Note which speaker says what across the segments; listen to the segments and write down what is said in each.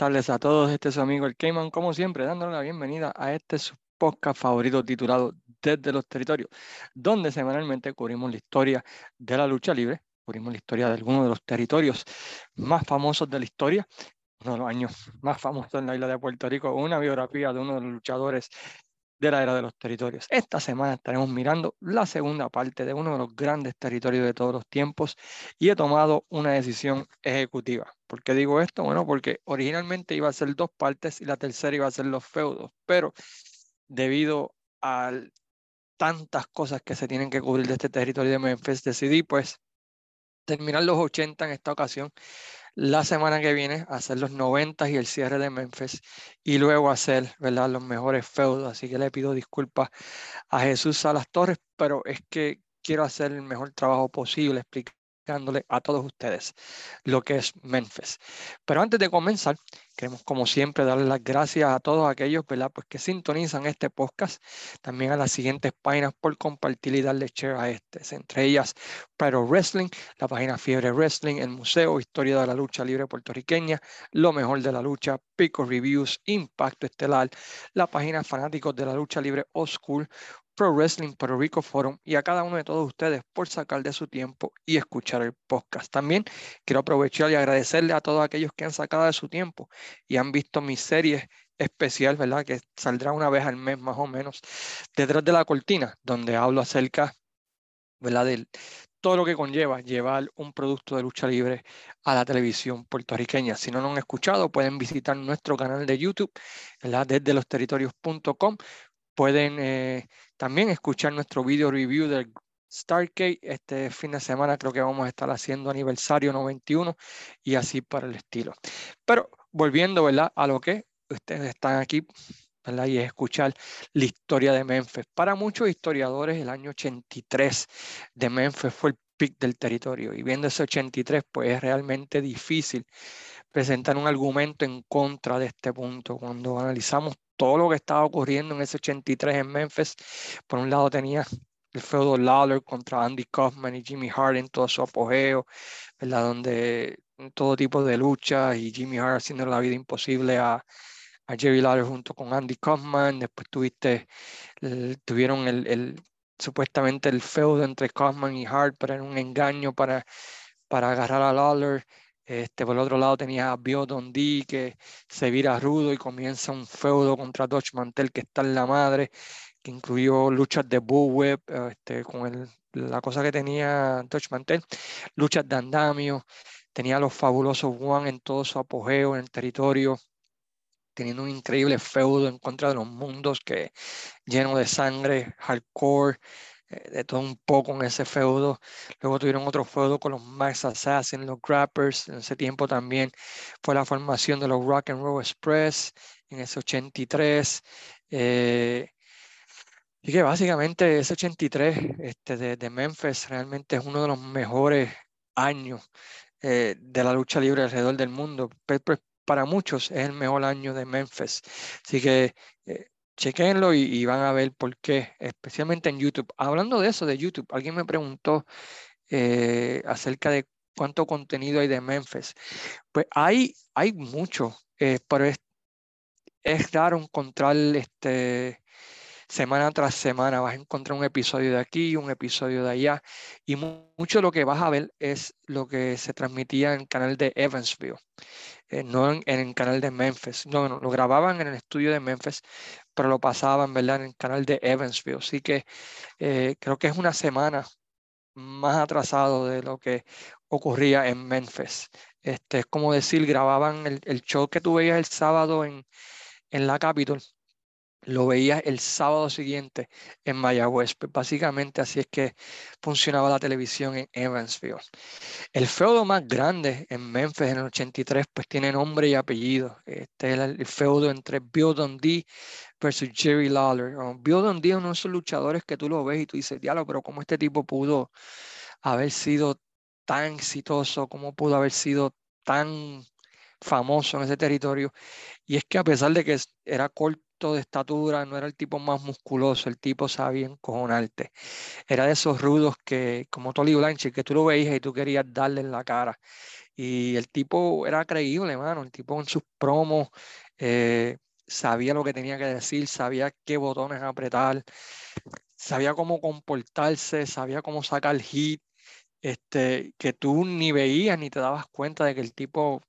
Speaker 1: tardes a todos. Este es su amigo el Cayman, como siempre, dándole la bienvenida a este podcast favorito titulado Desde los Territorios, donde semanalmente cubrimos la historia de la lucha libre, cubrimos la historia de algunos de los territorios más famosos de la historia, uno de los años más famosos en la isla de Puerto Rico, una biografía de uno de los luchadores de la era de los territorios. Esta semana estaremos mirando la segunda parte de uno de los grandes territorios de todos los tiempos y he tomado una decisión ejecutiva. ¿Por qué digo esto? Bueno, porque originalmente iba a ser dos partes y la tercera iba a ser los feudos, pero debido a tantas cosas que se tienen que cubrir de este territorio de Memphis, decidí pues terminar los 80 en esta ocasión la semana que viene hacer los 90 y el cierre de Memphis y luego hacer ¿verdad? los mejores feudos. Así que le pido disculpas a Jesús Salas Torres, pero es que quiero hacer el mejor trabajo posible explicándole a todos ustedes lo que es Memphis. Pero antes de comenzar, Queremos, como siempre, darle las gracias a todos aquellos ¿verdad? Pues que sintonizan este podcast, también a las siguientes páginas por compartir y darle share a este, entre ellas Pro Wrestling, la página Fiebre Wrestling, el Museo, Historia de la Lucha Libre Puertorriqueña, Lo Mejor de la Lucha, Pico Reviews, Impacto Estelar, la página Fanáticos de la Lucha Libre Old School, Pro Wrestling Puerto Rico Forum y a cada uno de todos ustedes por sacar de su tiempo y escuchar el podcast. También quiero aprovechar y agradecerle a todos aquellos que han sacado de su tiempo y han visto mi serie especial, ¿verdad? Que saldrá una vez al mes más o menos, detrás de la cortina, donde hablo acerca, ¿verdad? De todo lo que conlleva llevar un producto de lucha libre a la televisión puertorriqueña. Si no lo han escuchado, pueden visitar nuestro canal de YouTube, ¿verdad? Desde los territorios.com Pueden eh, también escuchar nuestro video review del Stargate. Este fin de semana creo que vamos a estar haciendo aniversario 91 y así para el estilo. Pero volviendo ¿verdad? a lo que ustedes están aquí ¿verdad? y es escuchar la historia de Memphis. Para muchos historiadores, el año 83 de Memphis fue el pic del territorio y viendo ese 83, pues es realmente difícil presentar un argumento en contra de este punto. Cuando analizamos todo lo que estaba ocurriendo en ese 83 en Memphis. Por un lado tenía el feudo Lawler contra Andy Kaufman y Jimmy Hart en todo su apogeo, ¿verdad? Donde todo tipo de lucha y Jimmy Hart haciendo la vida imposible a, a Jerry Lawler junto con Andy Kaufman. Después tuviste, tuvieron el, supuestamente el feudo entre Kaufman y Hart, pero era un engaño para, para agarrar a Lawler. Este, por el otro lado tenía a Bio D que se vira rudo y comienza un feudo contra Dodge Mantel que está en la madre, que incluyó luchas de Bullwhip, este, con el, la cosa que tenía Dodge Mantel, luchas de andamio, tenía los fabulosos One en todo su apogeo en el territorio, teniendo un increíble feudo en contra de los mundos que lleno de sangre, hardcore, eh, de todo un poco en ese feudo. Luego tuvieron otro feudo con los Max Assassins, los Grappers. En ese tiempo también fue la formación de los Rock and Roll Express en ese 83. Eh, y que básicamente ese 83 este, de, Memphis realmente es uno de los mejores años eh, de la lucha libre alrededor del mundo. para muchos es el mejor año de Memphis. Así que chequenlo y, van a ver por qué, especialmente en YouTube. Hablando de eso, de YouTube, alguien me preguntó eh, acerca de cuánto contenido hay de Memphis. Pues hay, hay mucho, eh, pero es, es raro encontrar este, semana tras semana. Vas a encontrar un episodio de aquí, un episodio de allá. Y mucho lo que vas a ver es lo que se transmitía en el canal de Evansville. Eh, no en, el canal de Memphis. No, no, lo grababan en el estudio de Memphis, pero lo pasaban, ¿verdad? En el canal de Evansville. Así que eh, creo que es una semana más atrasado de lo que ocurría en Memphis. Este, es como decir, grababan el, el show que tú veías el sábado en, en la Capitol, lo veías el sábado siguiente en Mayagüez. Básicamente así es que funcionaba la televisión en Evansville. El feudo más grande en Memphis en el 83 pues tiene nombre y apellido. Este es el, feudo entre Bill Dundee versus Jerry Lawler. Bill Dundee es uno de esos luchadores que tú lo ves y tú dices, diablo, pero ¿cómo este tipo pudo haber sido tan exitoso? ¿Cómo pudo haber sido tan famoso en ese territorio? Y es que a pesar de que era corto, de estatura, no era el tipo más musculoso, el tipo sabía encojonarte. Era de esos rudos que, como Tolly Blanche, que tú lo veías y tú querías darle en la cara. Y el tipo era creíble, hermano. El tipo en sus promos eh, sabía lo que tenía que decir, sabía qué botones apretar, sabía cómo comportarse, sabía cómo sacar hit, este, que tú ni veías ni te dabas cuenta de que el tipo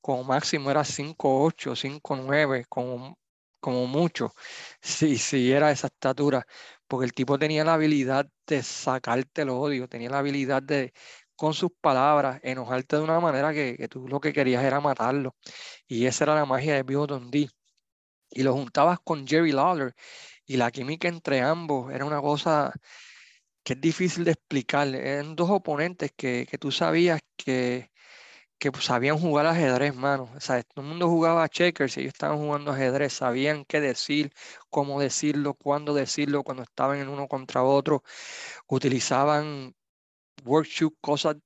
Speaker 1: como máximo era 5'8, 5'9, como, como mucho, si, si era esa estatura, porque el tipo tenía la habilidad de sacarte el odio, tenía la habilidad de, con sus palabras, enojarte de una manera que, que tú lo que querías era matarlo. Y esa era la magia de Bill Dundee. Y lo juntabas con Jerry Lawler y la química entre ambos era una cosa que es difícil de explicar. Eran dos oponentes que, que tú sabías que, que sabían jugar ajedrez, mano. O sea, todo el mundo jugaba checkers y ellos estaban jugando ajedrez, sabían qué decir, cómo decirlo, cuándo decirlo, cuando estaban en uno contra otro. Utilizaban workshoot, cosas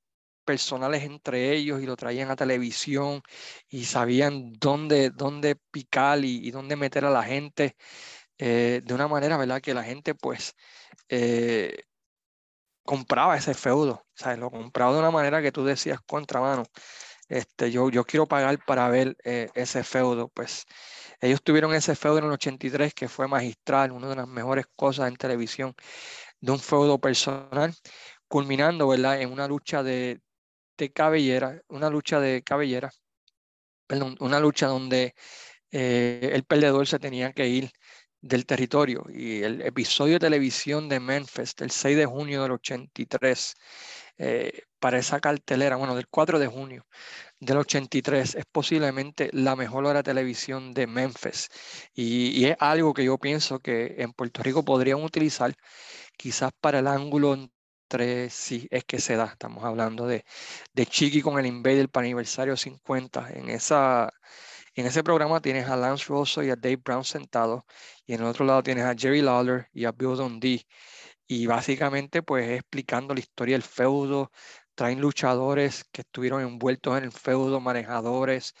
Speaker 1: personales entre ellos y lo traían a televisión y sabían dónde, dónde picar y, dónde meter a la gente eh, de una manera, ¿verdad? Que la gente pues eh, compraba ese feudo, sea, Lo compraba de una manera que tú decías contramano. Este, yo, yo quiero pagar para ver eh, ese feudo. Pues ellos tuvieron ese feudo en el 83 que fue magistral, una de las mejores cosas en televisión de un feudo personal, culminando, ¿verdad? En una lucha de, de cabellera, una lucha de cabellera, perdón, una lucha donde eh, el perdedor se tenía que ir del territorio. Y el episodio de televisión de Memphis del 6 de junio del 83, eh, para esa cartelera, bueno, del 4 de junio del 83, es posiblemente la mejor hora de televisión de Memphis. Y, es algo que yo pienso que en Puerto Rico podrían utilizar quizás para el ángulo entre, si es que se da, estamos hablando de, de Chiqui con el Invader para aniversario 50, en esa en ese programa tienes a Lance Rosso y a Dave Brown sentados y en el otro lado tienes a Jerry Lawler y a Bill Dundee. Y básicamente pues explicando la historia del feudo, traen luchadores que estuvieron envueltos en el feudo, manejadores.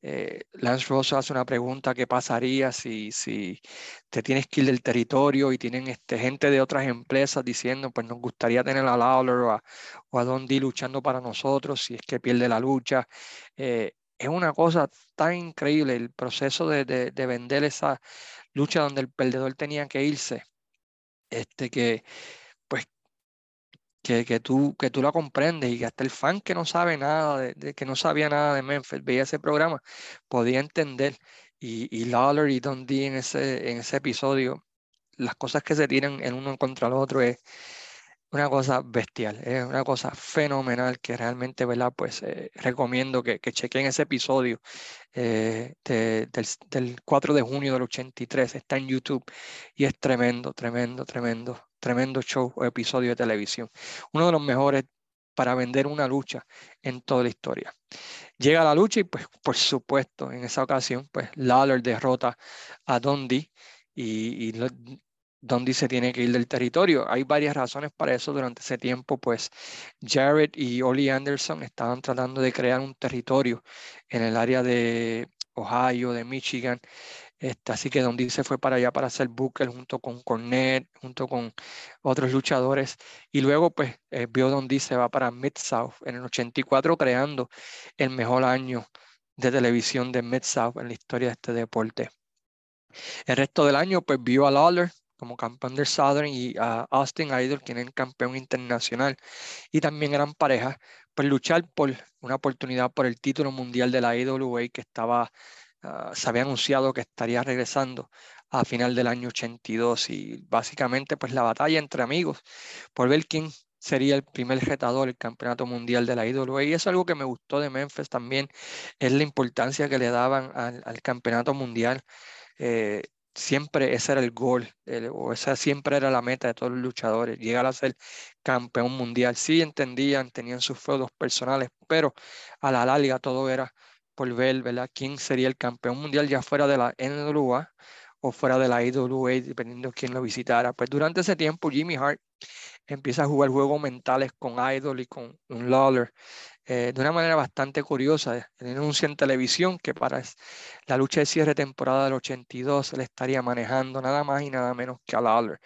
Speaker 1: Eh, Lance Rosso hace una pregunta, ¿qué pasaría si, si te tienes que ir del territorio y tienen este, gente de otras empresas diciendo, pues nos gustaría tener a Lawler o a, o a Dundee luchando para nosotros si es que pierde la lucha? Eh, es una cosa tan increíble el proceso de, de, vender esa lucha donde el perdedor tenía que irse, este, que que, que, tú, que tú la comprendes y que hasta el fan que no sabe nada, de, que no sabía nada de Memphis, veía ese programa, podía entender. Y, y Lawler y Dundee en ese, en ese episodio, las cosas que se tiran en uno contra el otro es, una cosa bestial, es una cosa fenomenal que realmente, ¿verdad? Pues eh, recomiendo que, que, chequen ese episodio eh, del, del, 4 de junio del 83, está en YouTube y es tremendo, tremendo, tremendo, tremendo show o episodio de televisión. Uno de los mejores para vender una lucha en toda la historia. Llega la lucha y pues por supuesto en esa ocasión pues Lawler derrota a Dundee y, y se tiene que ir del territorio. Hay varias razones para eso. Durante ese tiempo, pues Jared y Ollie Anderson estaban tratando de crear un territorio en el área de Ohio, de Michigan. Este, así que Dundee se fue para allá para hacer Booker junto con Cornette, junto con otros luchadores. Y luego, pues, eh, vio Dundee se va para Mid-South en el 84, creando el mejor año de televisión de Mid-South en la historia de este deporte. El resto del año, pues, vio a Lawler como campeón del Southern y a Austin Idol, quien es campeón internacional, y también eran parejas, pues luchar por una oportunidad por el título mundial de la IWA que estaba, ah, se había anunciado que estaría regresando a final del año 82 y básicamente pues la batalla entre amigos por ver quién sería el primer retador del campeonato mundial de la IWA y es algo que me gustó de Memphis también, es la importancia que le daban al, campeonato mundial. Eh, siempre ese era el gol, o esa siempre era la meta de todos los luchadores, llegar a ser campeón mundial. Sí entendían, tenían sus feudos personales, pero a la larga todo era por ver, ¿verdad? ¿Quién sería el campeón mundial ya fuera de la NWA o fuera de la IWA, dependiendo de quién lo visitara? Pues durante ese tiempo Jimmy Hart empieza a jugar juegos mentales con Idol y con un Lawler eh, de una manera bastante curiosa. Denuncia en televisión que para la lucha de cierre temporada del 82 le estaría manejando nada más y nada menos que a Lawler.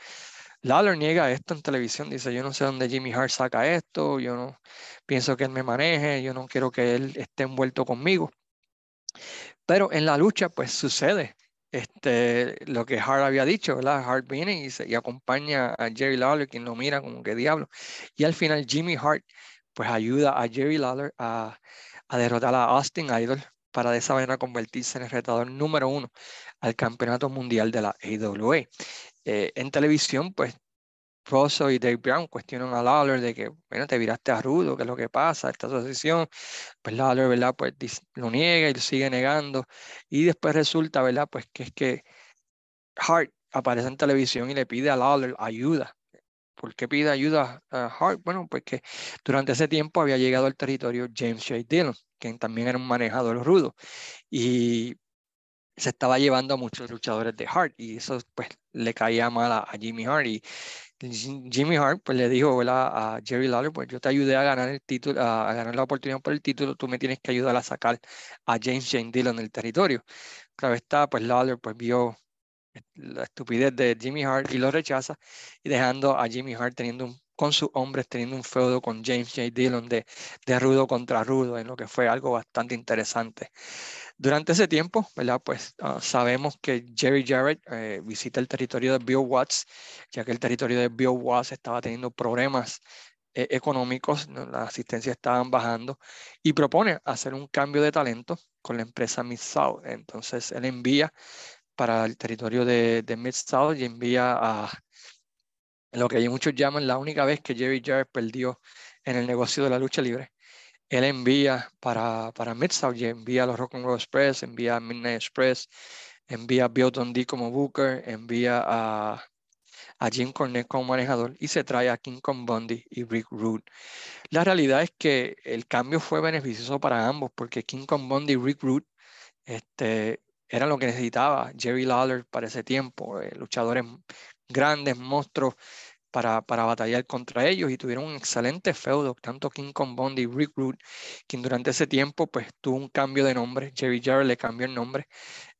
Speaker 1: Lawler niega esto en televisión, dice, yo no sé dónde Jimmy Hart saca esto, yo no pienso que él me maneje, yo no quiero que él esté envuelto conmigo. Pero en la lucha, pues sucede este, lo que Hart había dicho, ¿verdad? Hart viene y, acompaña a Jerry Lawler, quien lo mira como que diablo. Y al final Jimmy Hart, pues ayuda a Jerry Lawler a, derrotar a Austin Idol para de esa manera convertirse en el retador número uno al campeonato mundial de la AWA. Eh, en televisión, pues Russell y Dave Brown cuestionan a Lawler de que, bueno, te viraste a Rudo, ¿qué es lo que pasa? Esta asociación, pues Lawler, ¿verdad? Pues lo niega y lo sigue negando. Y después resulta, ¿verdad? Pues que es que Hart aparece en televisión y le pide a Lawler ayuda. ¿Por qué pide ayuda a Hart? Bueno, pues que durante ese tiempo había llegado al territorio James J. Dillon, quien también era un manejador rudo. Y se estaba llevando a muchos luchadores de Hart y eso pues le caía mal a, Jimmy Hart y Jimmy Hart pues le dijo a Jerry Lawler pues yo te ayudé a ganar el título a, ganar la oportunidad por el título tú me tienes que ayudar a sacar a James Shane Dillon del territorio claro está pues Lawler pues vio la estupidez de Jimmy Hart y lo rechaza y dejando a Jimmy Hart teniendo un con sus hombres teniendo un feudo con James J. Dillon de, de rudo contra rudo, en lo que fue algo bastante interesante. Durante ese tiempo, ¿verdad? Pues ah, sabemos que Jerry Jarrett eh, visita el territorio de Bill Watts, ya que el territorio de Bill Watts estaba teniendo problemas eh, económicos, la asistencia estaban bajando, y propone hacer un cambio de talento con la empresa Mid South. Entonces él envía para el territorio de Mid South y envía a lo que muchos llaman la única vez que Jerry Jarrett perdió en el negocio de la lucha libre. Él envía para, para Mid-South, envía a los Rock and Roll Express, envía a Midnight Express, envía a Bill Dundee como Booker, envía a, a Jim Cornette como manejador y se trae a King Kong Bundy y Rick Rude. La realidad es que el cambio fue beneficioso para ambos porque King Kong Bundy y Rick Rude este, eran lo que necesitaba Jerry Lawler para ese tiempo, eh, luchadores grandes monstruos para, para, batallar contra ellos y tuvieron un excelente feudo, tanto King Kong Bondi y Rick Root, quien durante ese tiempo pues tuvo un cambio de nombre, Jerry Jarrett le cambió el nombre,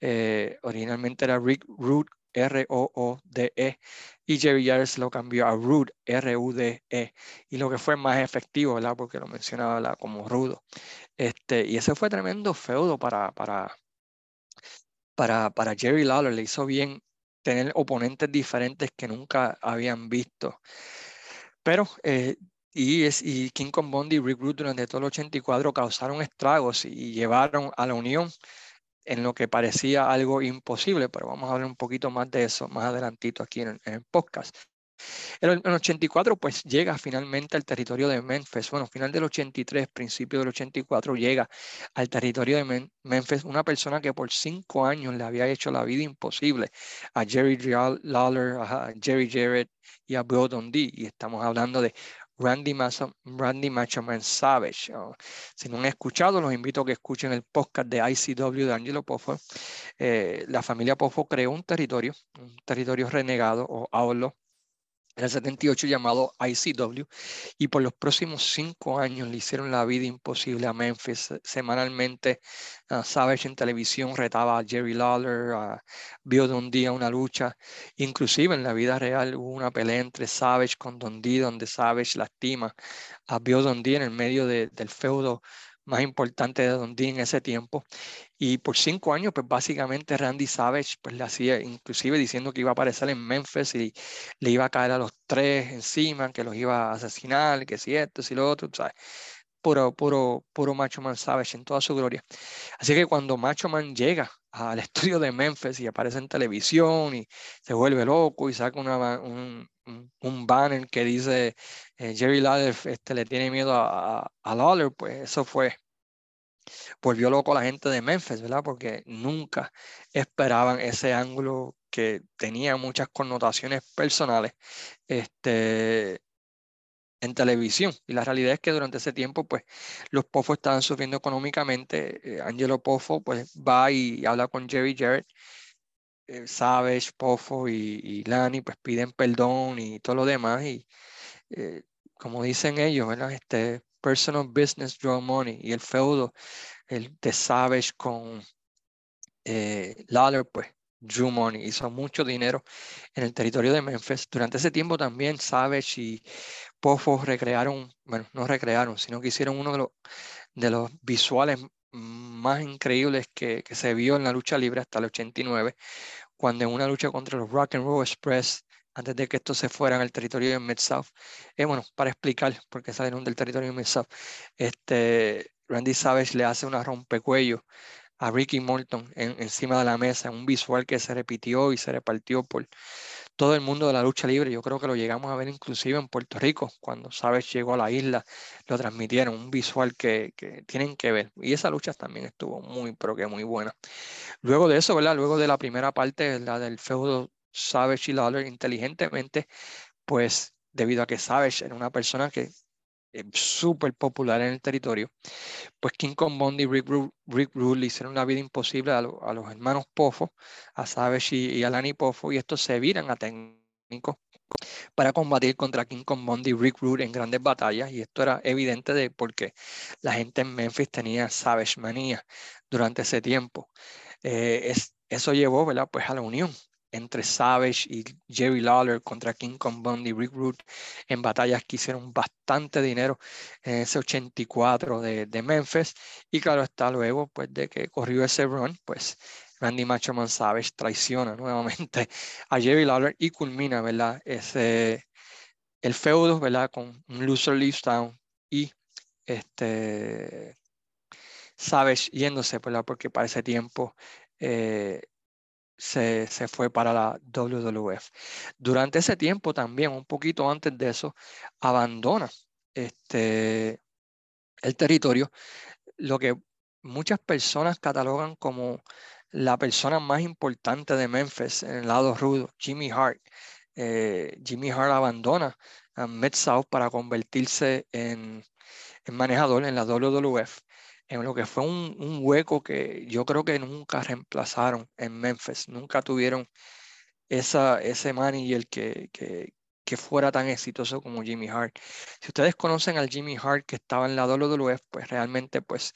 Speaker 1: eh, originalmente era Rick Root, R-O-O-D-E, y Jerry Jarrett se lo cambió a Root, R-U-D-E, y lo que fue más efectivo, ¿verdad? Porque lo mencionaba como rudo. Este, y ese fue tremendo feudo para, para, para, para Jerry Lawler, le hizo bien tener oponentes diferentes que nunca habían visto. Pero, eh, y, es, y King Kong Bondi y Rick durante todo el 84 causaron estragos y llevaron a la unión en lo que parecía algo imposible, pero vamos a hablar un poquito más de eso más adelantito aquí en el podcast. En el 84 pues llega finalmente al territorio de Memphis. Bueno, final del 83, principio del 84 llega al territorio de Memphis una persona que por cinco años le había hecho la vida imposible a Jerry Lawler, a Jerry Jarrett y a Bill Dundee. Y estamos hablando de Randy, Randy Man Savage. Oh, si no han escuchado, los invito a que escuchen el podcast de ICW de Angelo Poffo. Eh, la familia Poffo creó un territorio, un territorio renegado o outlaw en el 78 llamado ICW y por los próximos cinco años le hicieron la vida imposible a Memphis. Semanalmente uh, Savage en televisión retaba a Jerry Lawler, a vio Dundee a una lucha. Inclusive en la vida real hubo una pelea entre Savage con Dundee donde Savage lastima a Dundee en el medio del feudo más importante de Dundee en ese tiempo. Y por cinco años, pues básicamente Randy Savage, pues le hacía, inclusive diciendo que iba a aparecer en Memphis y le iba a caer a los tres encima, que los iba a asesinar, que si esto, si lo otro, ¿sabes? Puro, puro, puro Macho Man Savage en toda su gloria. Así que cuando Macho Man llega al estudio de Memphis y aparece en televisión y se vuelve loco y saca una, un, un banner que dice eh, Jerry Lawler este, le tiene miedo a, Lawler, pues eso fue, volvió loco a la gente de Memphis, ¿verdad? Porque nunca esperaban ese ángulo que tenía muchas connotaciones personales este, en televisión. Y la realidad es que durante ese tiempo, pues, los Poffo estaban sufriendo económicamente. Eh, Angelo Poffo, pues, va y habla con Jerry Jarrett eh, Savage, Poffo y, Lani pues piden perdón y todo lo demás y eh, como dicen ellos, ¿verdad? Este personal business draw money y el feudo el de Savage con eh, pues Drew Money, hizo mucho dinero en el territorio de Memphis. Durante ese tiempo también Savage y Poffo recrearon, bueno, no recrearon, sino que hicieron uno de los, de los visuales más increíbles que, que se vio en la lucha libre hasta el 89, cuando en una lucha contra los Rock and Roll Express antes de que estos se fueran al territorio de Mid-South. Eh, bueno, para explicar por qué salieron del territorio de Mid-South, este, Randy Savage le hace una rompecuello a Ricky Morton encima de la mesa, un visual que se repitió y se repartió por todo el mundo de la lucha libre. Yo creo que lo llegamos a ver inclusive en Puerto Rico, cuando Savage llegó a la isla, lo transmitieron, un visual que, que tienen que ver. Y esa lucha también estuvo muy, pero que muy buena. Luego de eso, ¿verdad? Luego de la primera parte, la del feudo Savage y Lawler inteligentemente, pues debido a que Savage era una persona que es súper popular en el territorio, pues King Kong Bondi y Rick, Rick le hicieron la vida imposible a, los hermanos Poffo, a Savage y, a Lani Poffo, y estos se viran a técnicos para combatir contra King Kong Bondi y Rick Rude en grandes batallas, y esto era evidente de porque la gente en Memphis tenía Savage manía durante ese tiempo. Eh, es, eso llevó. Pues a la unión entre Savage y Jerry Lawler contra King Kong Bundy Rick Root en batallas que hicieron bastante dinero en ese 84 de, Memphis. Y claro está luego, pues de que corrió ese run, pues Randy Machoman Savage traiciona nuevamente a Jerry Lawler y culmina, ¿verdad? Ese, el feudo, ¿verdad? Con un loser leaves down y este Savage yéndose, ¿verdad? Porque para ese tiempo eh, se, fue para la WWF. Durante ese tiempo también, un poquito antes de eso, abandona este, el territorio, lo que muchas personas catalogan como la persona más importante de Memphis en el lado rudo, Jimmy Hart. Eh, Jimmy Hart abandona a Mid-South para convertirse en, en manejador en la WWF en lo que fue un, hueco que yo creo que nunca reemplazaron en Memphis, nunca tuvieron esa, ese manager que, que, que fuera tan exitoso como Jimmy Hart. Si ustedes conocen al Jimmy Hart que estaba en la WWF, pues realmente pues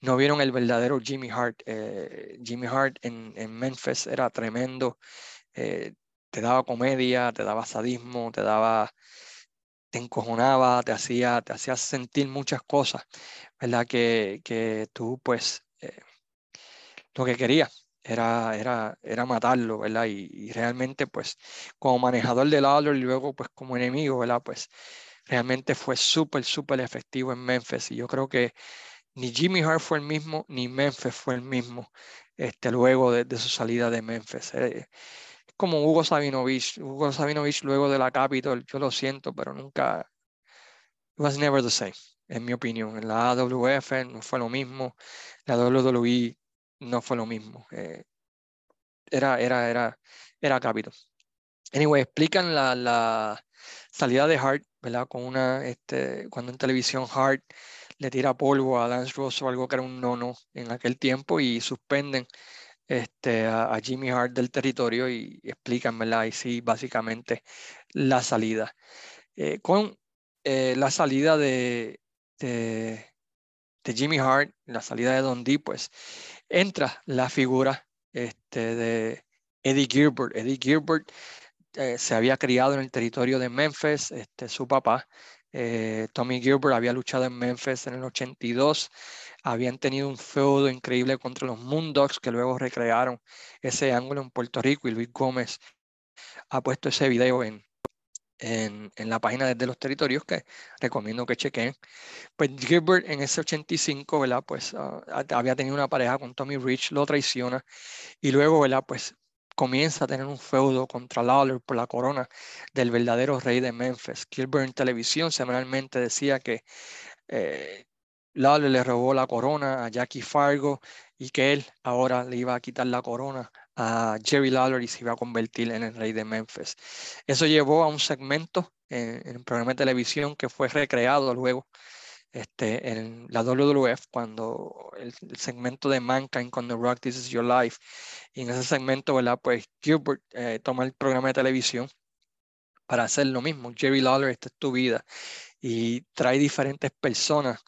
Speaker 1: no vieron el verdadero Jimmy Hart. Eh, Jimmy Hart en, en, Memphis era tremendo, eh, te daba comedia, te daba sadismo, te daba te encojonaba, te hacía, te hacía sentir muchas cosas, ¿verdad? Que, que tú, pues, eh, lo que querías era, era, era matarlo, ¿verdad? Y, realmente, pues, como manejador del Lawler y luego, pues, como enemigo, ¿verdad? Pues, realmente fue súper, súper efectivo en Memphis. Y yo creo que ni Jimmy Hart fue el mismo, ni Memphis fue el mismo, este, luego de, su salida de Memphis. Eh, como Hugo Sabinovich. Hugo Sabinovich luego de la Capitol, yo lo siento, pero nunca, it was never the same, en mi opinión. En la AWF no fue lo mismo, la WWE no fue lo mismo. Eh, era, era, era, era Capitol. Anyway, explican la, la salida de Hart, ¿verdad? Con una, este, cuando en televisión Hart le tira polvo a Lance Ross o algo que era un nono en aquel tiempo y suspenden este, a, Jimmy Hart del territorio y explican, ¿verdad? Y sí, básicamente la salida. Eh, con eh, la salida de, de, Jimmy Hart, la salida de Don D, pues entra la figura este, de Eddie Gilbert. Eddie Gilbert eh, se había criado en el territorio de Memphis, este, su papá. Tommy Gilbert había luchado en Memphis en el 82 habían tenido un feudo increíble contra los Moondogs que luego recrearon ese ángulo en Puerto Rico y Luis Gómez ha puesto ese video en, en, la página de los territorios que recomiendo que chequen. Pues Gilbert en ese 85, ¿verdad? Pues ah, había tenido una pareja con Tommy Rich, lo traiciona y luego, ¿verdad? Pues comienza a tener un feudo contra Lawler por la corona del verdadero rey de Memphis. Gilbert en televisión semanalmente decía que eh, Lawler le robó la corona a Jackie Fargo y que él ahora le iba a quitar la corona a Jerry Lawler y se iba a convertir en el rey de Memphis. Eso llevó a un segmento en, un programa de televisión que fue recreado luego este, en la WWF cuando el, segmento de Mankind con The Rock, This Is Your Life. Y en ese segmento, ¿verdad? Pues Gilbert eh, toma el programa de televisión para hacer lo mismo. Jerry Lawler, esta es tu vida. Y trae diferentes personas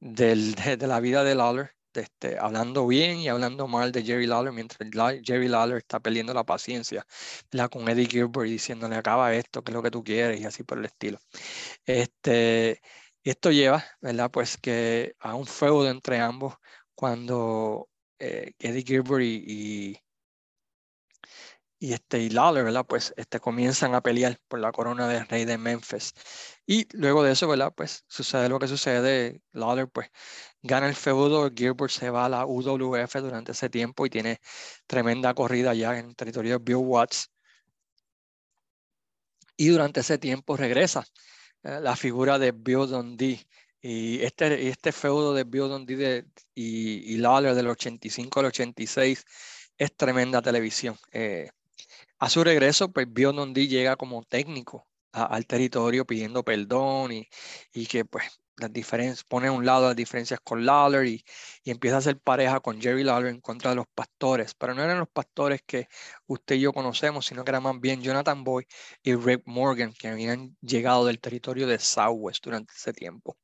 Speaker 1: del, de, la vida de Lawler este, hablando bien y hablando mal de Jerry Lawler, mientras Jerry Lawler está perdiendo la paciencia con Eddie Gilbert diciéndole acaba esto, que es lo que tú quieres y así por el estilo. Este, esto lleva, ¿verdad? Pues que a un feudo entre ambos cuando eh, Eddie Gilbert y, y este Lawler, ¿verdad? Pues este, comienzan a pelear por la corona del rey de Memphis. Y luego de eso, ¿verdad? Pues sucede lo que sucede. Lawler, pues, gana el feudo. Gilbert se va a la UWF durante ese tiempo y tiene tremenda corrida ya en territorio de Bill Watts. Y durante ese tiempo regresa la figura de Bill Dundee. Y este, este feudo de Bill Dundee y, y Lawler del 85 al 86 es tremenda televisión. Eh, a su regreso, pues Bionondi llega como técnico al territorio pidiendo perdón y, y, que pues las diferencias, pone a un lado las diferencias con Lawler y, y, empieza a hacer pareja con Jerry Lawler en contra de los pastores, pero no eran los pastores que usted y yo conocemos, sino que eran más bien Jonathan Boy y Rick Morgan, que habían llegado del territorio de Southwest durante ese tiempo.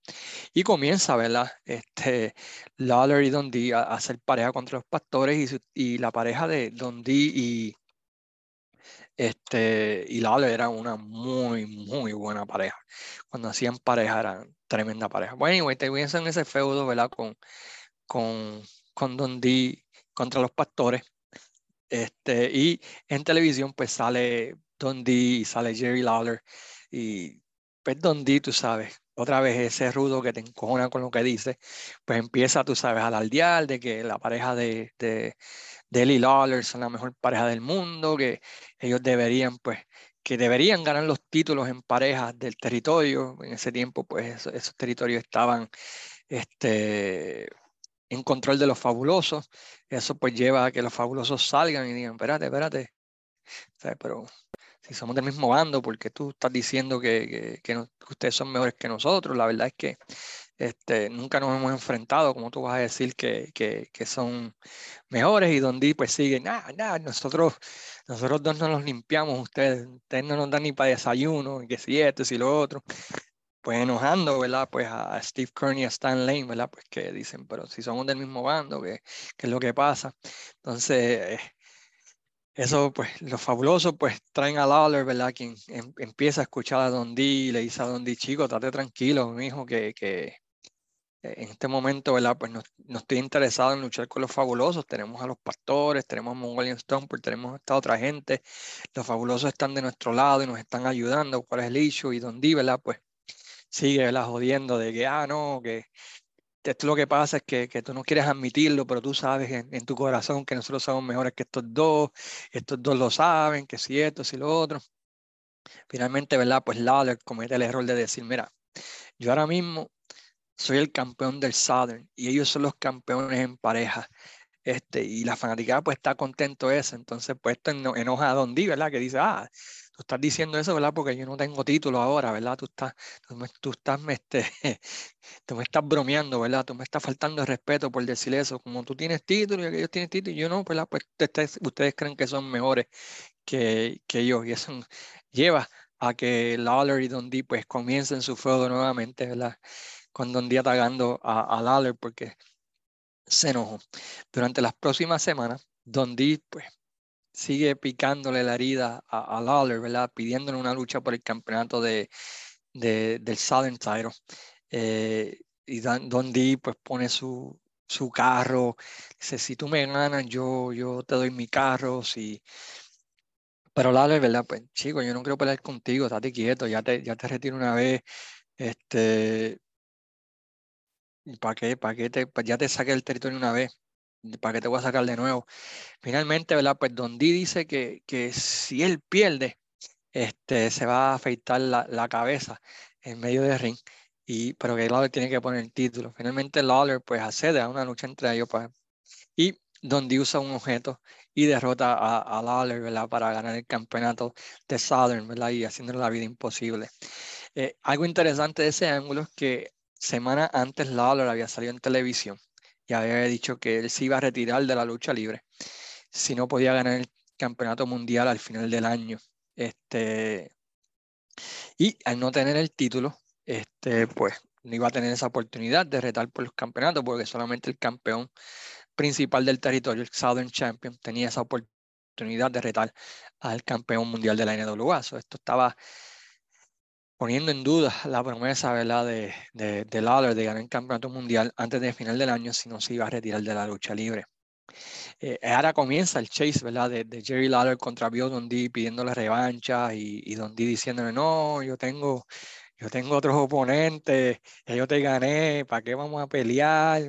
Speaker 1: Y comienza, ¿verdad? Este, Lawler y Dundee a, a hacer pareja contra los pastores y, y la pareja de Dundee y este, y Lawler era una muy, muy buena pareja. Cuando hacían pareja, eran tremenda pareja. Bueno, y te pienso en ese feudo, ¿verdad? Con, con, con Don D contra los pastores. Este, y en televisión, pues sale Don D y sale Jerry Lawler. Y pues Don D, tú sabes, otra vez ese rudo que te encojona con lo que dice, pues empieza, tú sabes, a alardear de que la pareja de, de, de Lawler son la mejor pareja del mundo, que ellos deberían, pues, que deberían ganar los títulos en parejas del territorio. En ese tiempo, pues, esos, territorios estaban este, en control de los fabulosos. Eso, pues, lleva a que los fabulosos salgan y digan, espérate, espérate. pero si somos del mismo bando, porque tú estás diciendo que, que, ustedes son mejores que nosotros? La verdad es que este, nunca nos hemos enfrentado, como tú vas a decir, que, que, que son mejores y donde pues siguen, nada, nada, nosotros, nosotros dos no los limpiamos, ustedes, ustedes no nos dan ni para desayuno, que si esto, si lo otro. Pues enojando, ¿verdad? Pues a Steve Kerr y a Stan Lane, ¿verdad? Pues que dicen, pero si somos del mismo bando, ¿qué, qué es lo que pasa? Entonces, eso, pues, lo fabuloso, pues, traen a Lawler, ¿verdad? Quien em, empieza a escuchar a Don D y le dice a Don D, chico, estate tranquilo, mi hijo, que, que, en este momento, ¿verdad? Pues no, estoy interesado en luchar con los fabulosos. Tenemos a los pastores, tenemos a Mongolian Stomper, tenemos a esta otra gente. Los fabulosos están de nuestro lado y nos están ayudando. ¿Cuál es el issue? Y Don D, ¿verdad? Pues sigue, ¿verdad? Jodiendo de que, ah, no, que esto lo que pasa es que, que tú no quieres admitirlo, pero tú sabes en, en, tu corazón que nosotros somos mejores que estos dos. Estos dos lo saben, que si esto, si lo otro. Finalmente, ¿verdad? Pues Lawler comete el error de decir, mira, yo ahora mismo soy el campeón del Southern y ellos son los campeones en pareja. Este, y la fanaticada pues está contento eso, entonces pues esto enoja a Don D, ¿verdad? Que dice, ah, tú estás diciendo eso, ¿verdad? Porque yo no tengo título ahora, ¿verdad? Tú estás, tú me, tú estás, este, tú me estás bromeando, ¿verdad? Tú me estás faltando de respeto por decir eso, como tú tienes título y ellos tienen título y yo no, ¿verdad? Pues ustedes, ustedes creen que son mejores que, que yo y eso lleva a que Lawler y Don D pues comiencen su fuego nuevamente, ¿verdad? con Don Día atacando a, a Lawler porque se enojó. Durante las próximas semanas, Don D pues, sigue picándole la herida a, a Lawler, ¿verdad? Pidiéndole una lucha por el campeonato de, de del Southern Title. Eh, y Don D pues pone su, su carro, dice, si tú me ganas, yo, yo te doy mi carro, si... Pero Lawler, ¿verdad? Pues chico, yo no quiero pelear contigo, estate quieto, ya te, ya te retiro una vez, este, ¿Para qué? ¿Para qué te, ya te saqué el territorio una vez? ¿Para qué te voy a sacar de nuevo? Finalmente, ¿verdad? Pues Don dice que, que si él pierde, este, se va a afeitar la, la cabeza en medio del ring, y, pero que Lawler tiene que poner el título. Finalmente Lawler pues accede a una lucha entre ellos pues, y Don usa un objeto y derrota a, a Lawler ¿verdad? para ganar el campeonato de Southern ¿verdad? y haciéndole la vida imposible. Eh, algo interesante de ese ángulo es que semana antes Lawler había salido en televisión y había dicho que él se iba a retirar de la lucha libre si no podía ganar el campeonato mundial al final del año. Este, y al no tener el título, este, pues no iba a tener esa oportunidad de retar por los campeonatos porque solamente el campeón principal del territorio, el Southern Champion, tenía esa oportunidad de retar al campeón mundial de la NWA. esto estaba poniendo en duda la promesa ¿verdad? De, de, de Lawler de ganar el campeonato mundial antes del final del año si no se iba a retirar de la lucha libre. Eh, ahora comienza el chase, ¿verdad? De, Jerry Lawler contra Bio Dundee pidiéndole revancha y, y Dundee diciéndole, no, yo tengo, yo tengo otros oponentes, yo te gané, ¿para qué vamos a pelear?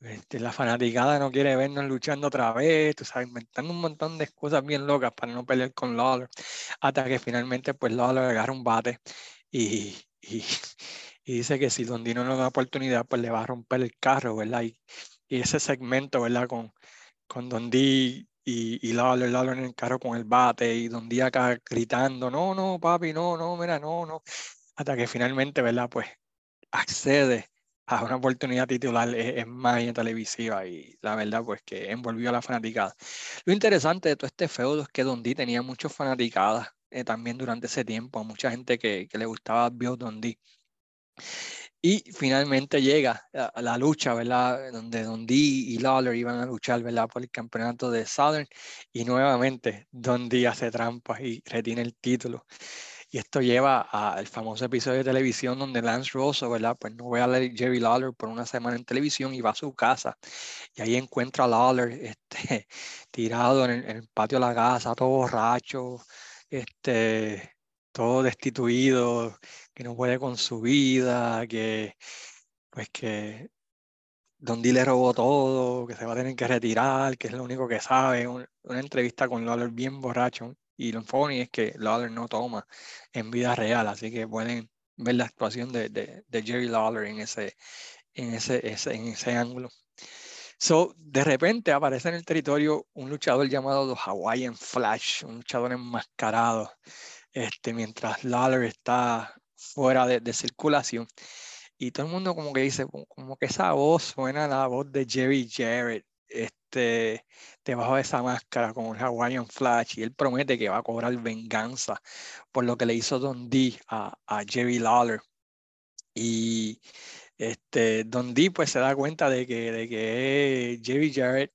Speaker 1: Este, la fanaticada no quiere vernos luchando otra vez, tú sabes, inventando un montón de excusas bien locas para no pelear con Lawler, hasta que finalmente pues Lawler agarra un bate y, dice que si Dondino no da oportunidad, pues le va a romper el carro, ¿verdad? Y, ese segmento, ¿verdad? Con, con Dondi y, y Lawler, Lawler en el carro con el bate y Dondi acá gritando, no, no, papi, no, no, mira, no, no, hasta que finalmente, ¿verdad? Pues accede a una oportunidad titular es, más televisiva y la verdad pues que envolvió a la fanaticada. Lo interesante de todo este feudo es que Dondi tenía muchos fanaticadas eh, también durante ese tiempo, mucha gente que, que le gustaba Bill Dondi. Y finalmente llega a la lucha, ¿verdad? Donde Dondi y Lawler iban a luchar, ¿verdad? Por el campeonato de Southern. Y nuevamente Dondi hace trampas y retiene el título. Y esto lleva al famoso episodio de televisión donde Lance Rosso, ¿verdad? Pues no ve a Jerry Lawler por una semana en televisión y va a su casa. Y ahí encuentra a Lawler este, tirado en el, patio de la casa, todo borracho, este, todo destituido, que no puede con su vida, que pues que Don le robó todo, que se va a tener que retirar, que es lo único que sabe. una entrevista con Lawler bien borracho, y lo funny es que Lawler no toma en vida real, así que pueden ver la actuación de, de, Jerry Lawler en ese, en ese, en ese ángulo. So, de repente aparece en el territorio un luchador llamado The Hawaiian Flash, un luchador enmascarado, este, mientras Lawler está fuera de, de, circulación. Y todo el mundo como que dice, como que esa voz suena a la voz de Jerry Jarrett. Este, debajo de esa máscara con el Hawaiian Flash y él promete que va a cobrar venganza por lo que le hizo Don D a, a Jerry Lawler. Y este, Don D pues se da cuenta de que, de que Jerry Jarrett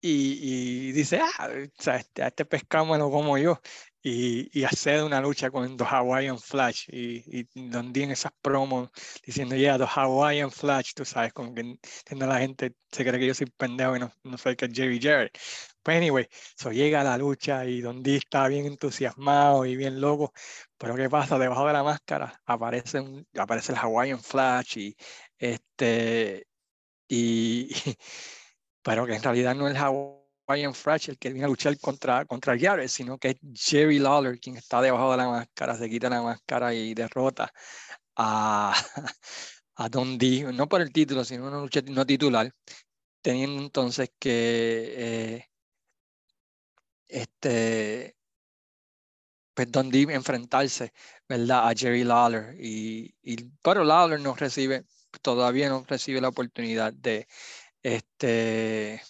Speaker 1: y, dice, ah, o sea, este, a este pescado lo como yo y, y hacer una lucha con los Hawaiian Flash y, y donde en esas promos diciendo, yeah, los Hawaiian Flash, tú sabes, como que la gente se cree que yo soy pendejo y no, no soy que Jerry Jarrett. Pues anyway, so llega la lucha y Don está bien entusiasmado y bien loco, pero ¿qué pasa? Debajo de la máscara aparece, aparece el Hawaiian Flash y este, y, pero que en realidad no es el Hawaiian Flash el que viene a luchar contra, contra Jarrett, sino que es Jerry Lawler quien está debajo de la máscara, se quita la máscara y derrota a, a Don D, no por el título, sino una lucha no titular, teniendo entonces que eh, este pues Don D enfrentarse ¿verdad? a Jerry Lawler y, y pero Lawler no recibe todavía no recibe la oportunidad de este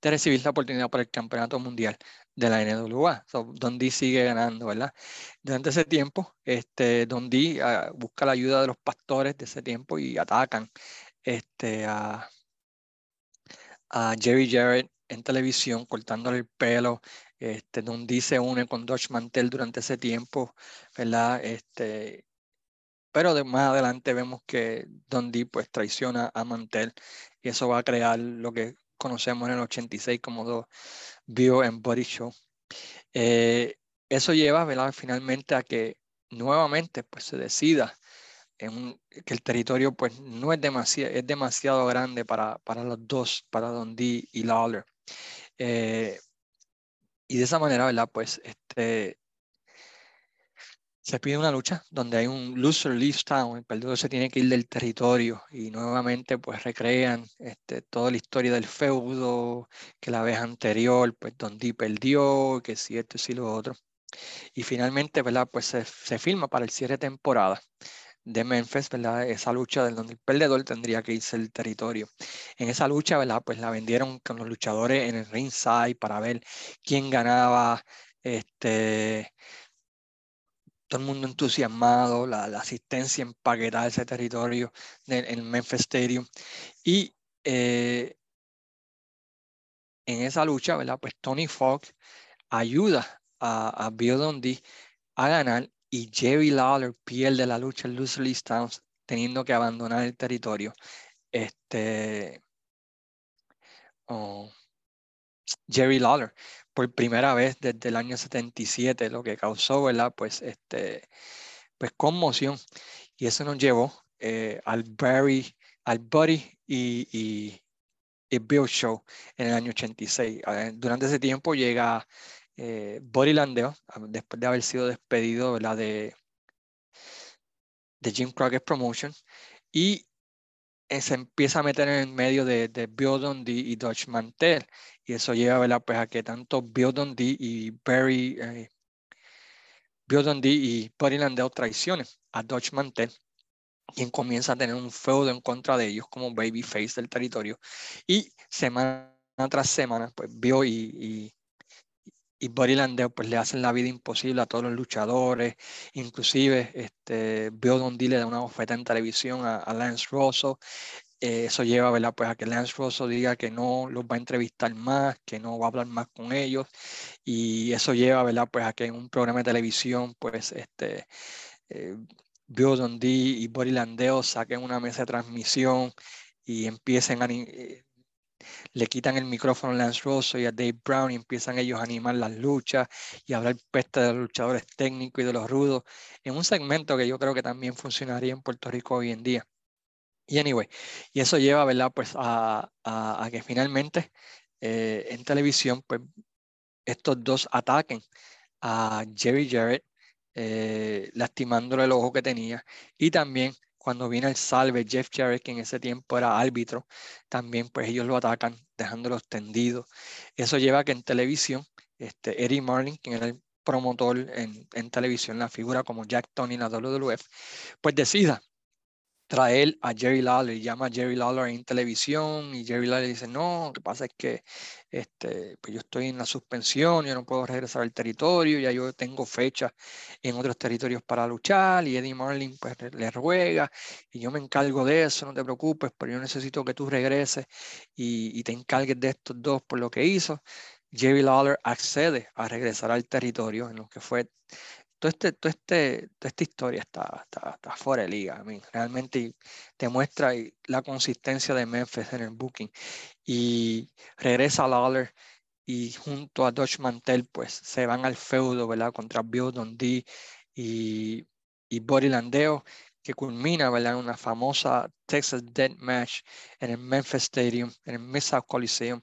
Speaker 1: de recibir la oportunidad para el campeonato mundial de la NWA. So, Don D sigue ganando, ¿verdad? Durante ese tiempo, este, Don D ah, busca la ayuda de los pastores de ese tiempo y atacan este, a, a Jerry Jarrett en televisión, cortándole el pelo. Este, Don D se une con Dodge Mantel durante ese tiempo, ¿verdad? Este, pero de, más adelante vemos que Don D pues traiciona a Mantel y eso va a crear lo que conocemos en el 86 como dos Bio and Body Show. Eh, eso lleva ¿verdad? finalmente a que nuevamente pues, se decida en que el territorio pues, no es demasiado, es demasiado grande para, para los dos, para Don D y Lawler. Eh, y de esa manera, ¿verdad? Pues este, se pide una lucha donde hay un loser leaves town, el perdedor se tiene que ir del territorio y nuevamente pues recrean este, toda la historia del feudo, que la vez anterior pues Don perdió, que si esto y si lo otro. Y finalmente, ¿verdad? Pues se, se firma para el cierre de temporada de Memphis, ¿verdad? Esa lucha del donde el perdedor tendría que irse del territorio. En esa lucha, ¿verdad? Pues la vendieron con los luchadores en el ringside para ver quién ganaba, este, todo el mundo entusiasmado, la, asistencia empaquetada de ese territorio en el Memphis Stadium. Y eh, en esa lucha, ¿verdad? Pues Tony Fox ayuda a, a Bill Dundee a ganar y Jerry Lawler pierde la lucha en Loosely Stance teniendo que abandonar el territorio. Este, oh, Jerry Lawler, por primera vez desde el año 77, lo que causó, ¿verdad? Pues, este, pues conmoción. Y eso nos llevó eh, al Barry, al Buddy y, y, Bill Show en el año 86. Durante ese tiempo llega eh, Buddy Landeo, después de haber sido despedido ¿verdad? de, Jim Crockett Promotion, y se empieza a meter en el medio de, de y Dutch Mantel. Y eso lleva ¿verdad? Pues a que tanto Bill y Barry, eh, Bill y Buddy Landell traicionen a Dutch Mantel, quien comienza a tener un feudo en contra de ellos como babyface del territorio. Y semana tras semana, pues Bill y Buddy Landell pues le hacen la vida imposible a todos los luchadores, inclusive este, Bill le da una oferta en televisión a, Lance Rosso, eh, eso lleva ¿verdad? Pues a que Lance Rosso diga que no los va a entrevistar más, que no va a hablar más con ellos, y eso lleva ¿verdad? Pues a que en un programa de televisión pues este, eh, Bill Dundee y Buddy Landell saquen una mesa de transmisión y empiecen a eh, le quitan el micrófono a Lance Rosso y a Dave Brown y empiezan ellos a animar las luchas y a hablar peste de los luchadores técnicos y de los rudos, en un segmento que yo creo que también funcionaría en Puerto Rico hoy en día. Y anyway, y eso lleva, ¿verdad? Pues a, a, que finalmente eh, en televisión, pues estos dos ataquen a Jerry Jarrett, eh, lastimándole el ojo que tenía, y también cuando viene el salve, Jeff Jarrett, que en ese tiempo era árbitro, también pues ellos lo atacan dejándolos tendidos. Eso lleva a que en televisión, este, Eddie Marlin, quien era el promotor en, en televisión, la figura como Jack Tony en la WWF, pues decida traer a Jerry Lawler y llama a Jerry Lawler en televisión y Jerry Lawler dice, no, lo que pasa es que este, pues yo estoy en la suspensión, yo no puedo regresar al territorio, ya yo tengo fecha en otros territorios para luchar y Eddie Marlin pues le ruega y yo me encargo de eso, no te preocupes, pero yo necesito que tú regreses y, y te encargues de estos dos por lo que hizo. Jerry Lawler accede a regresar al territorio en lo que fue todo este, todo este, toda esta historia está, está, está, fuera de liga. realmente te muestra la consistencia de Memphis en el booking. Y regresa Lawler y junto a Dutch Mantel, pues se van al feudo, ¿verdad? Contra Bill Dundee y, y Buddy Landeo, que culmina, ¿verdad? En una famosa Texas Dead Match en el Memphis Stadium, en el mid Coliseum,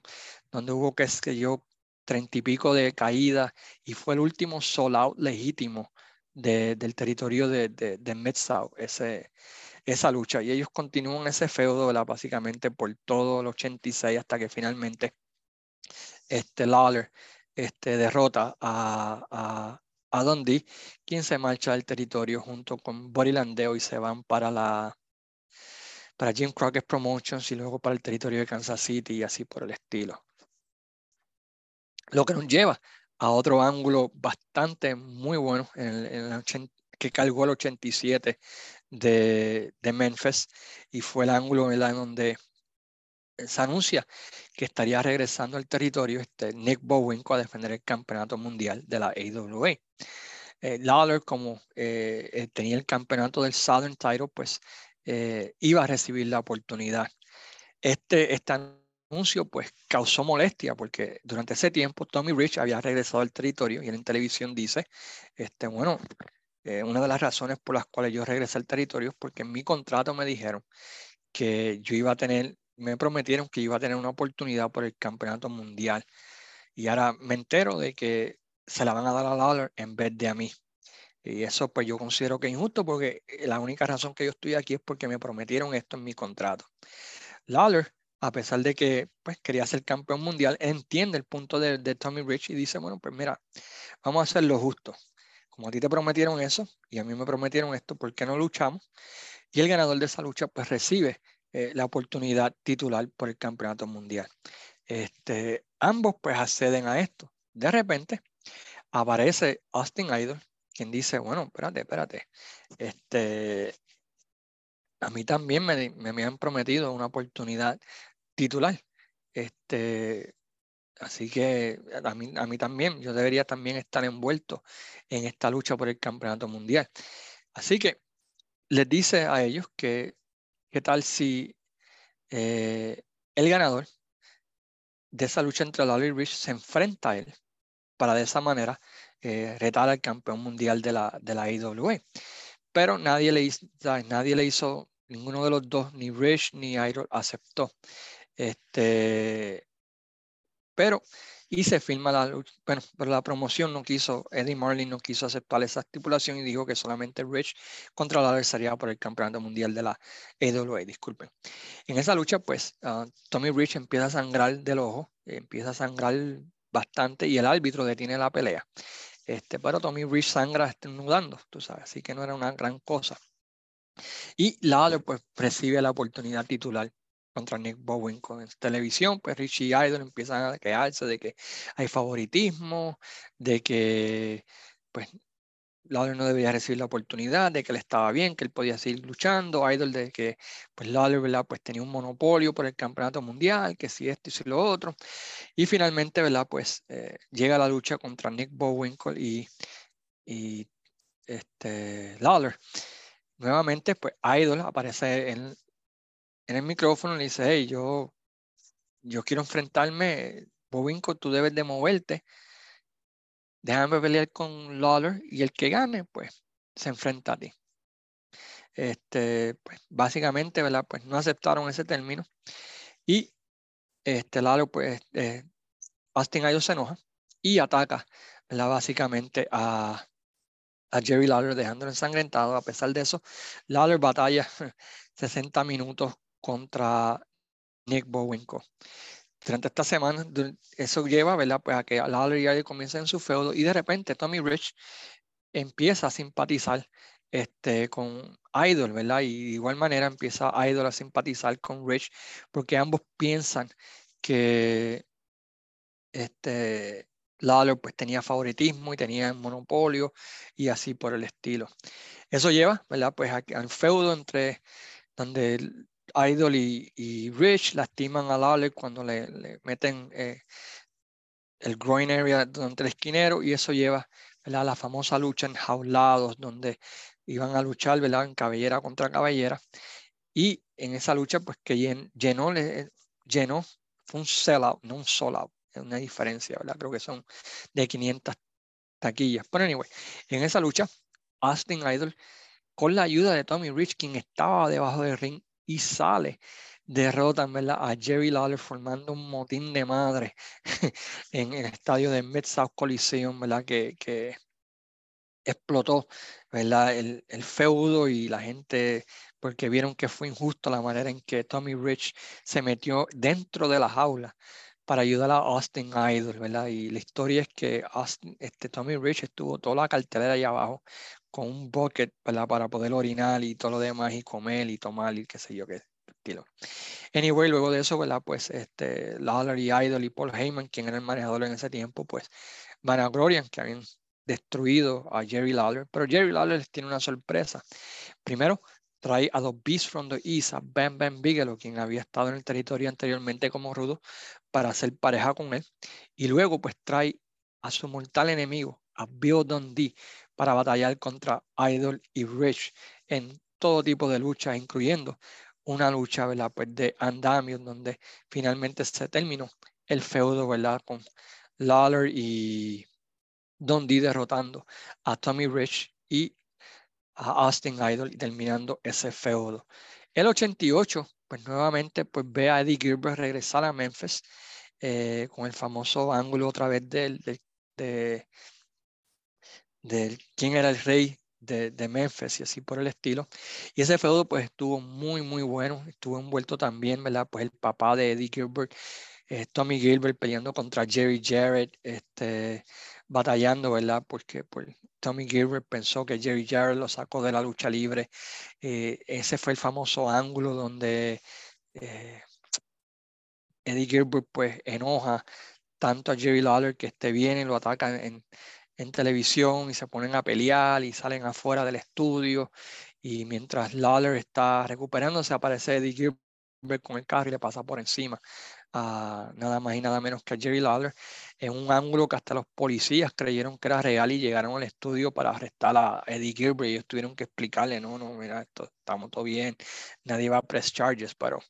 Speaker 1: donde hubo que, que yo treinta y pico de caídas y fue el último sold out legítimo del territorio de, de, Mid-South, esa lucha. Y ellos continúan ese feudo, básicamente por todo el 86 hasta que finalmente este Lawler este, derrota a, a, a Dundee, quien se marcha del territorio junto con Buddy Landeo y se van para la para Jim Crockett Promotions y luego para el territorio de Kansas City y así por el estilo. Lo que nos lleva a otro ángulo bastante muy bueno en, que cargó el 87 de, de Memphis y fue el ángulo en donde se anuncia que estaría regresando al territorio este Nick Bowenko a defender el campeonato mundial de la AWA. Eh, Lawler, como eh, eh, tenía el campeonato del Southern Title, pues eh, iba a recibir la oportunidad. Este, esta anuncio pues causó molestia porque durante ese tiempo Tommy Rich había regresado al territorio y en televisión dice, este, bueno, eh, una de las razones por las cuales yo regresé al territorio es porque en mi contrato me dijeron que yo iba a tener, me prometieron que iba a tener una oportunidad por el campeonato mundial y ahora me entero de que se la van a dar a Lawler en vez de a mí. Y eso pues yo considero que es injusto porque la única razón que yo estoy aquí es porque me prometieron esto en mi contrato. Lawler a pesar de que pues, quería ser campeón mundial, entiende el punto de, Tommy Rich y dice, bueno, pues mira, vamos a hacer lo justo. Como a ti te prometieron eso y a mí me prometieron esto, ¿por qué no luchamos? Y el ganador de esa lucha pues recibe eh, la oportunidad titular por el campeonato mundial. Este, ambos pues acceden a esto. De repente aparece Austin Idol, quien dice, bueno, espérate, espérate, este, a mí también me, me, han prometido una oportunidad titular. Este, así que a mí, a mí también, yo debería también estar envuelto en esta lucha por el campeonato mundial. Así que les dice a ellos que, qué tal si eh, el ganador de esa lucha entre Lawler y Rich se enfrenta a él para de esa manera eh, retar al campeón mundial de la, de la IWA. Pero nadie le, hizo, nadie le hizo, ninguno de los dos, ni Rich ni Idol aceptó. Este, pero y se firma la. Bueno, pero la promoción no quiso, Eddie Marlin no quiso aceptar esa estipulación y dijo que solamente Rich contra la adversaria por el campeonato mundial de la AWA, disculpen. En esa lucha, pues, ah, Tommy Rich empieza a sangrar del ojo, empieza a sangrar bastante y el árbitro detiene la pelea. Este, pero Tommy Rich sangra estornudando, tú sabes, así que no era una gran cosa. Y Lawler pues recibe la oportunidad titular contra Nick Bowen con televisión, pues Richie Idol empiezan a quejarse de que hay favoritismo, de que pues Lawler no debería recibir la oportunidad, de que él estaba bien, que él podía seguir luchando, Idol de que pues Lawler pues tenía un monopolio por el campeonato mundial, que si esto y si lo otro. Y finalmente, ¿verdad? Pues eh, llega la lucha contra Nick Bowinkle y, y este, Lawler. Nuevamente, pues Idol aparece en, en el micrófono le dice, hey, yo, yo quiero enfrentarme, Bobinco, tú debes de moverte, déjame pelear con Lawler y el que gane, pues, se enfrenta a ti. Este, pues, básicamente, ¿verdad? Pues no aceptaron ese término y este Lawler, pues, eh, Austin Ayo se enoja y ataca, ¿verdad? Básicamente a, a Jerry Lawler dejándolo ensangrentado. A pesar de eso, Lawler batalla 60 minutos contra Nick Bowenko. Durante esta semana, eso lleva ¿verdad? Pues a que Lawler y comiencen en su feudo y de repente Tommy Rich empieza a simpatizar este, con Idol, ¿verdad? Y de igual manera empieza Idol a simpatizar con Rich porque ambos piensan que este, Lawler pues tenía favoritismo y tenía monopolio y así por el estilo. Eso lleva, ¿verdad? Pues al feudo entre donde Idol y, Rich lastiman a Lawler cuando le, meten eh, el groin area durante el esquinero y eso lleva a la famosa lucha en jaulados donde iban a luchar ¿verdad? en cabellera contra cabellera y en esa lucha pues que llenó, llenó fue un sellout, no un sold es una diferencia, ¿verdad? creo que son de 500 taquillas. Pero anyway, en esa lucha, Austin Idol, con la ayuda de Tommy Rich, quien estaba debajo del ring, y sale. Derrotan ¿verdad? a Jerry Lawler formando un motín de madre en el estadio de Mid-South Coliseum, ¿verdad? Que, que explotó ¿verdad? El, el, feudo y la gente, porque vieron que fue injusto la manera en que Tommy Rich se metió dentro de la jaula para ayudar a Austin Idol, ¿verdad? Y la historia es que este, Tommy Rich estuvo toda la cartelera allá abajo con un bucket para poder orinar y todo lo demás y comer y tomar y qué sé yo qué estilo. Anyway, luego de eso, ¿verdad? Pues este, Lawler y Idol y Paul Heyman, quien era el manejador en ese tiempo, pues van a Glorian, que habían destruido a Jerry Lawler, pero Jerry Lawler les tiene una sorpresa. Primero, trae a los Beasts from the East, a Ben Ben Bigelow, quien había estado en el territorio anteriormente como rudo, para hacer pareja con él. Y luego, pues trae a su mortal enemigo, a Bill Dundee, para batallar contra Idol y Rich en todo tipo de luchas, incluyendo una lucha ¿verdad? Pues de andamio, donde finalmente se terminó el feudo con Lawler y Dundee derrotando a Tommy Rich y a Austin Idol terminando ese feudo. El 88, pues nuevamente pues ve a Eddie Gilbert regresar a Memphis eh, con el famoso ángulo otra vez del, de de quién era el rey de, de, Memphis y así por el estilo. Y ese feudo pues estuvo muy, muy bueno. Estuvo envuelto también, ¿verdad? Pues el papá de Eddie Gilbert, eh, Tommy Gilbert peleando contra Jerry Jarrett, este, batallando, ¿verdad? Porque pues, Tommy Gilbert pensó que Jerry Jarrett lo sacó de la lucha libre. Eh, ese fue el famoso ángulo donde eh, Eddie Gilbert pues enoja tanto a Jerry Lawler que esté bien y lo ataca en, en televisión y se ponen a pelear y salen afuera del estudio y mientras Lawler está recuperándose aparece Eddie Gilbert con el carro y le pasa por encima nada más y nada menos que a Jerry Lawler en un ángulo que hasta los policías creyeron que era real y llegaron al estudio para arrestar a Eddie Gilbert y ellos tuvieron que explicarle, no, no, mira, esto, estamos todo bien, nadie va a press charges, pero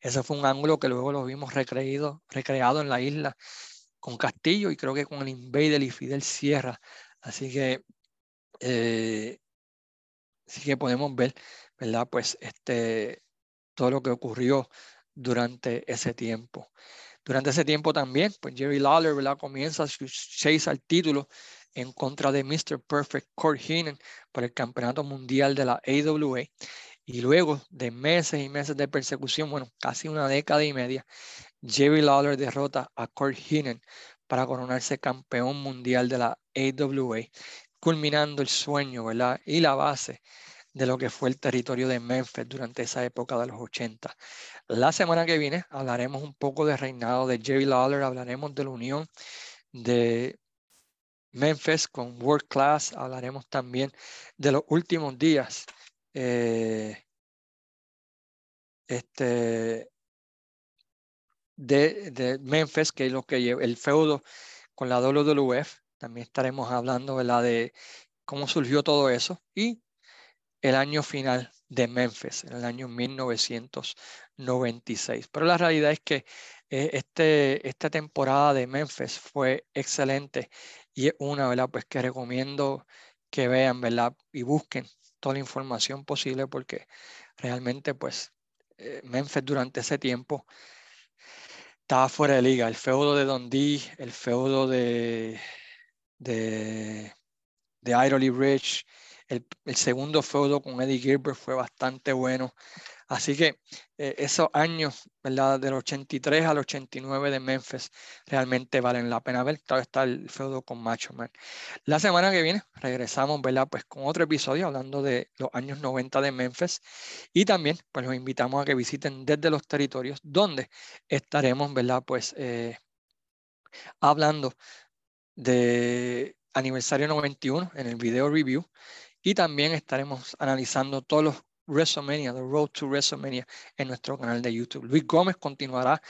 Speaker 1: ese fue un ángulo que luego lo vimos recreado, recreado en la isla con Castillo y creo que con el Invader y Fidel Sierra, así que eh, así que podemos ver, ¿verdad? Pues este, todo lo que ocurrió durante ese tiempo. Durante ese tiempo también, pues Jerry Lawler ¿verdad? comienza su chase al título en contra de Mr. Perfect Kurt Heenan por el campeonato mundial de la AWA. Y luego de meses y meses de persecución, bueno, casi una década y media, Jerry Lawler derrota a Kurt Heenan para coronarse campeón mundial de la AWA, culminando el sueño, ¿verdad? Y la base de lo que fue el territorio de Memphis durante esa época de los 80. La semana que viene hablaremos un poco del reinado de Jerry Lawler, hablaremos de la unión de Memphis con World Class, hablaremos también de los últimos días eh, este, de, de, Memphis, que es lo que lleva el feudo con la WWF. También estaremos hablando de cómo surgió todo eso y el año final de Memphis, en el año 1996. Pero la realidad es que eh, este, esta temporada de Memphis fue excelente y es una, ¿verdad? Pues que recomiendo que vean, ¿verdad? Y busquen toda la información posible porque realmente, pues, eh, Memphis durante ese tiempo estaba fuera de liga. El feudo de Dundee, el feudo de, de, de Rich, el, segundo feudo con Eddie Gilbert fue bastante bueno. Así que eh, esos años, ¿verdad? Del 83 al 89 de Memphis realmente valen la pena ver. Todavía está el feudo con Macho Man. La semana que viene regresamos, ¿verdad? Pues con otro episodio hablando de los años 90 de Memphis. Y también, pues los invitamos a que visiten desde los territorios donde estaremos, ¿verdad? Pues eh, hablando de aniversario 91 en el video review y también estaremos analizando todos los WrestleMania, The Road to WrestleMania en nuestro canal de YouTube. Luis Gómez continuará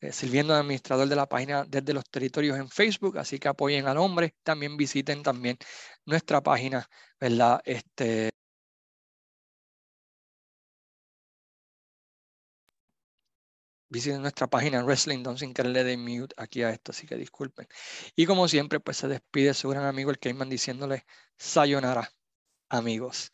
Speaker 1: eh, sirviendo de administrador de la página desde los territorios en Facebook, así que apoyen al hombre. También visiten también nuestra página, ¿verdad? Este, visiten nuestra página Wrestling Don sin quererle de mute aquí a esto, así que disculpen. Y como siempre, pues se despide su gran amigo el Cayman diciéndole sayonara amigos.